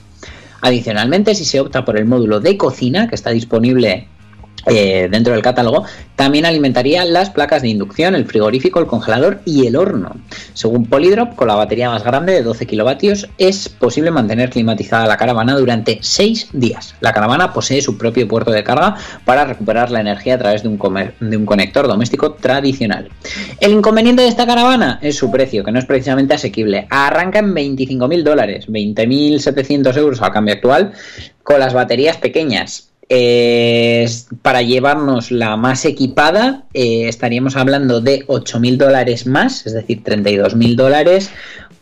Adicionalmente, si se opta por el módulo de cocina, que está disponible eh, dentro del catálogo, también alimentaría las placas de inducción, el frigorífico, el congelador y el horno. Según Polydrop, con la batería más grande de 12 kilovatios, es posible mantener climatizada la caravana durante 6 días. La caravana posee su propio puerto de carga para recuperar la energía a través de un, conector doméstico tradicional. El inconveniente de esta caravana es su precio, que no es precisamente asequible. Arranca en 25.000 dólares, 20.700 euros al cambio actual, con las baterías pequeñas. Eh, para llevarnos la más equipada eh, estaríamos hablando de 8.000 dólares más, es decir, 32.000 dólares,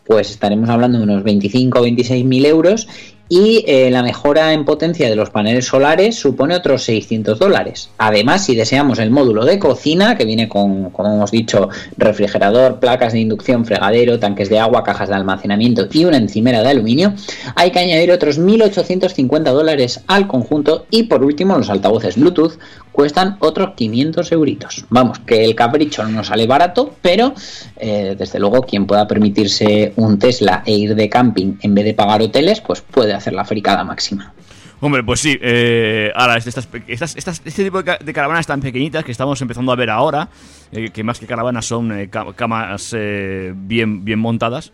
pues estaremos hablando de unos 25 o 26.000 euros y eh, la mejora en potencia de los paneles solares supone otros 600 dólares. Además, si deseamos el módulo de cocina, que viene con, como hemos dicho, refrigerador, placas de inducción, fregadero, tanques de agua, cajas de almacenamiento y una encimera de aluminio, hay que añadir otros 1.850 dólares al conjunto y por último los altavoces Bluetooth cuestan otros 500 euritos. Vamos, que el capricho no nos sale barato, pero eh, desde luego quien pueda permitirse un Tesla e ir de camping en vez de pagar hoteles, pues puede hacer la fricada máxima. Hombre, pues sí. eh, ahora, estas, estas- estas- este tipo de, ca- de caravanas tan pequeñitas que estamos empezando a ver ahora, eh, que más que caravanas son eh, ca- camas eh, bien, bien montadas.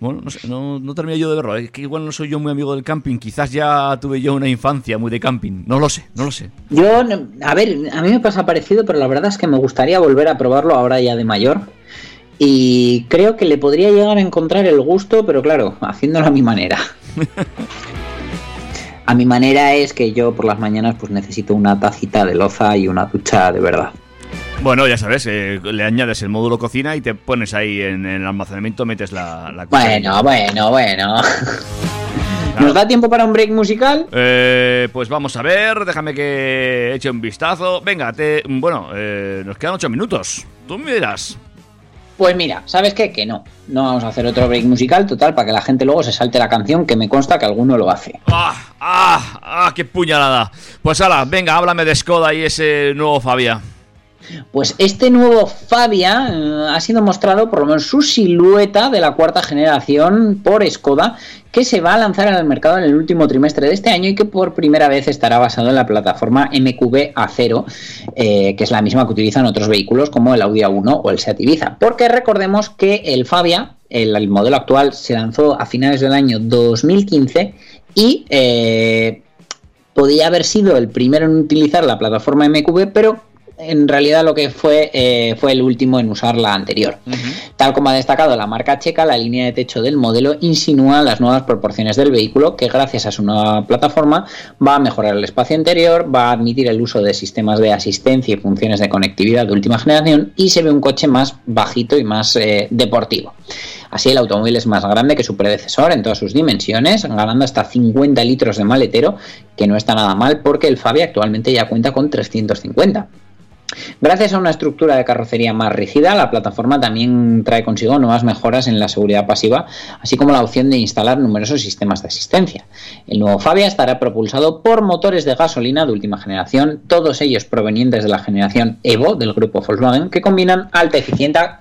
Bueno, no sé, no, no termino yo de verlo. Es que igual no soy yo muy amigo del camping. Quizás ya tuve yo una infancia muy de camping. No lo sé, no lo sé. Yo, a ver, a mí me pasa parecido, pero la verdad es que me gustaría volver a probarlo ahora ya de mayor. Y creo que le podría llegar a encontrar el gusto, pero claro, haciéndolo a mi manera. A mi manera es que yo por las mañanas pues necesito una tacita de loza y una ducha de verdad. Bueno, ya sabes, eh, le añades el módulo cocina y te pones ahí en, el almacenamiento, metes la, la. Bueno, bueno, bueno. ¿Nos da tiempo para un break musical? Eh, pues vamos a ver, déjame que eche un vistazo. Venga, te, bueno, eh, nos quedan ocho minutos. Tú me dirás. Pues mira, ¿sabes qué? Que no. No vamos a hacer otro break musical total para que la gente luego se salte la canción, que me consta que alguno lo hace. ¡Ah! ¡Ah! ¡Ah! ¡Qué puñalada! Pues ala, venga, háblame de Skoda y ese nuevo Fabia. Pues este nuevo Fabia eh, ha sido mostrado por lo menos su silueta de la cuarta generación por Skoda, que se va a lanzar al mercado en el último trimestre de este año y que por primera vez estará basado en la plataforma MQB A0, eh, que es la misma que utilizan otros vehículos como el Audi A1 o el Seat Ibiza. Porque recordemos que el Fabia, el, el modelo actual, se lanzó a finales del año 2015 y eh, podía haber sido el primero en utilizar la plataforma MQB, pero en realidad lo que fue eh, fue el último en usar la anterior. Tal como ha destacado la marca checa, la línea de techo del modelo insinúa las nuevas proporciones del vehículo que gracias a su nueva plataforma va a mejorar el espacio interior, va a admitir el uso de sistemas de asistencia y funciones de conectividad de última generación y se ve un coche más bajito y más eh, deportivo. Así el automóvil es más grande que su predecesor en todas sus dimensiones, ganando hasta 50 litros de maletero, que no está nada mal porque el Fabia actualmente ya cuenta con 350. Gracias a una estructura de carrocería más rígida, la plataforma también trae consigo nuevas mejoras en la seguridad pasiva, así como la opción de instalar numerosos sistemas de asistencia. El nuevo Fabia estará propulsado por motores de gasolina de última generación, todos ellos provenientes de la generación Evo del grupo Volkswagen, que combinan alta eficiencia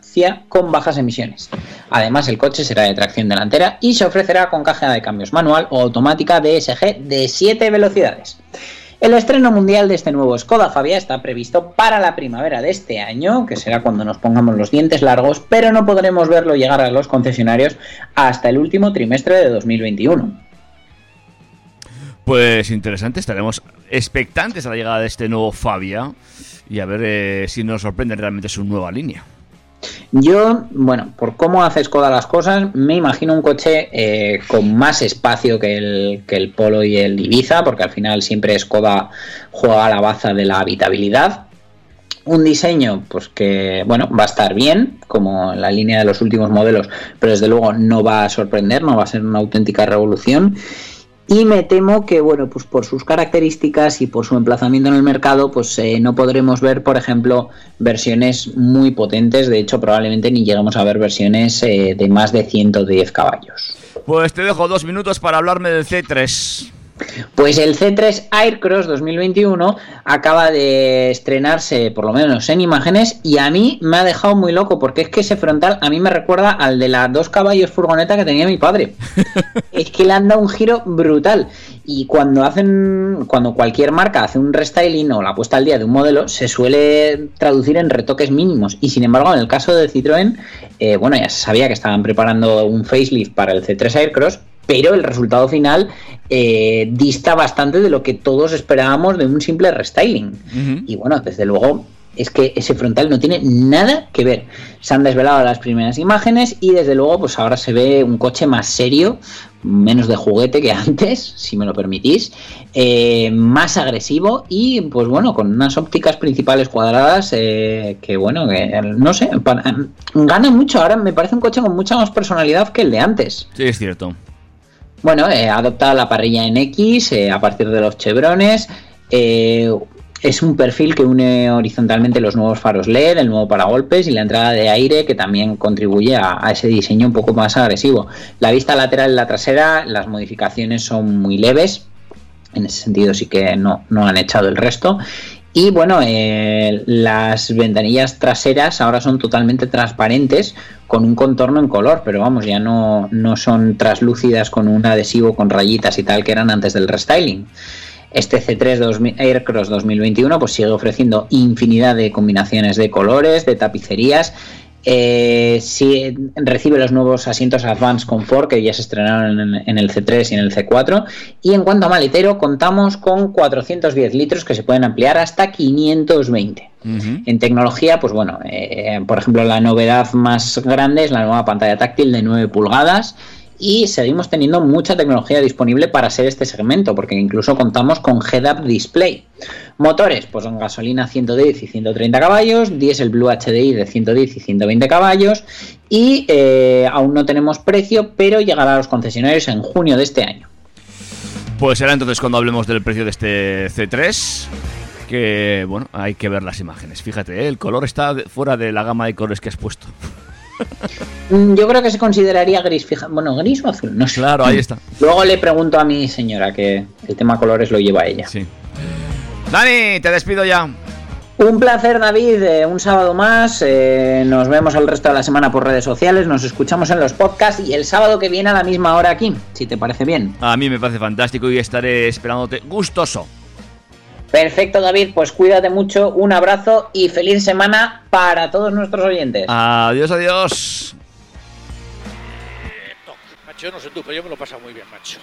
con bajas emisiones. Además, el coche será de tracción delantera y se ofrecerá con caja de cambios manual o automática DSG de 7 velocidades. El estreno mundial de este nuevo Skoda Fabia está previsto para la primavera de este año, que será cuando nos pongamos los dientes largos, pero no podremos verlo llegar a los concesionarios hasta el último trimestre de 2021. Pues interesante, estaremos expectantes a la llegada de este nuevo Fabia y a ver eh, si nos sorprende realmente su nueva línea. Yo, bueno, por cómo hace Skoda las cosas, me imagino un coche eh, con más espacio que el, que el Polo y el Ibiza, porque al final siempre Skoda juega a la baza de la habitabilidad. Un diseño, pues que, bueno, va a estar bien, como la línea de los últimos modelos, pero desde luego no va a sorprender, no va a ser una auténtica revolución. Y me temo que, bueno, pues por sus características y por su emplazamiento en el mercado, pues eh, no podremos ver, por ejemplo, versiones muy potentes. De hecho, probablemente ni lleguemos a ver versiones eh, de más de 110 caballos. Pues te dejo dos minutos para hablarme del C3. Pues el C3 Aircross 2021 acaba de estrenarse, por lo menos en imágenes, y a mí me ha dejado muy loco, porque es que ese frontal a mí me recuerda al de las dos caballos furgoneta que tenía mi padre. es que le han dado un giro brutal. Y cuando hacen, cuando cualquier marca hace un restyling o la puesta al día de un modelo, se suele traducir en retoques mínimos. Y sin embargo, en el caso de Citroën, eh, bueno, ya se sabía que estaban preparando un facelift para el C3 Aircross, pero el resultado final eh, dista bastante de lo que todos esperábamos de un simple restyling. Y bueno, desde luego es que ese frontal no tiene nada que ver. Se han desvelado las primeras imágenes y desde luego pues ahora se ve un coche más serio, menos de juguete que antes, si me lo permitís, eh, más agresivo y pues bueno, con unas ópticas principales cuadradas eh, que bueno, que no sé, para- gana mucho. Ahora me parece un coche con mucha más personalidad que el de antes. Sí, es cierto. Bueno, eh, adopta la parrilla en X eh, a partir de los chevrones. eh, es un perfil que une horizontalmente los nuevos faros LED, el nuevo paragolpes y la entrada de aire que también contribuye a, a ese diseño un poco más agresivo. La vista lateral y la trasera, las modificaciones son muy leves. En ese sentido sí que no, no han echado el resto. Y bueno, eh, las ventanillas traseras ahora son totalmente transparentes con un contorno en color, pero vamos, ya no, no son traslúcidas con un adhesivo con rayitas y tal que eran antes del restyling. Este C3 2000 Aircross 2021 pues sigue ofreciendo infinidad de combinaciones de colores, de tapicerías. Eh, sí, recibe los nuevos asientos Advanced Comfort que ya se estrenaron en, en el C3 y en el C4. Y en cuanto a maletero, contamos con 410 litros que se pueden ampliar hasta 520. En tecnología, pues bueno, eh, por ejemplo, la novedad más grande es la nueva pantalla táctil de 9 pulgadas y seguimos teniendo mucha tecnología disponible para ser este segmento, porque incluso contamos con head-up display. Motores, pues en gasolina 110 y 130 caballos, diésel Blue HDI de 110 y 120 caballos y eh, aún no tenemos precio, pero llegará a los concesionarios en junio de este año. Pues será entonces cuando hablemos del precio de este C3. Que bueno, hay que ver las imágenes. Fíjate, ¿eh? el color está fuera de la gama de colores que has puesto. Mm, Yo creo que se consideraría gris, fija, bueno, gris o azul, no sé. Claro, ahí está. Luego le pregunto a mi señora que el tema colores lo lleva ella. Sí. Dani, te despido ya. Un placer, David. eh, un sábado más. eh, nos vemos el resto de la semana por redes sociales. Nos escuchamos en los podcasts y el sábado que viene a la misma hora aquí, si te parece bien. A mí me parece fantástico y estaré esperándote gustoso. Perfecto, David. Pues cuídate mucho. Un abrazo y feliz semana para todos nuestros oyentes. Adiós, adiós. Macho, yo no sé tú, pero yo me lo he pasado muy bien, macho.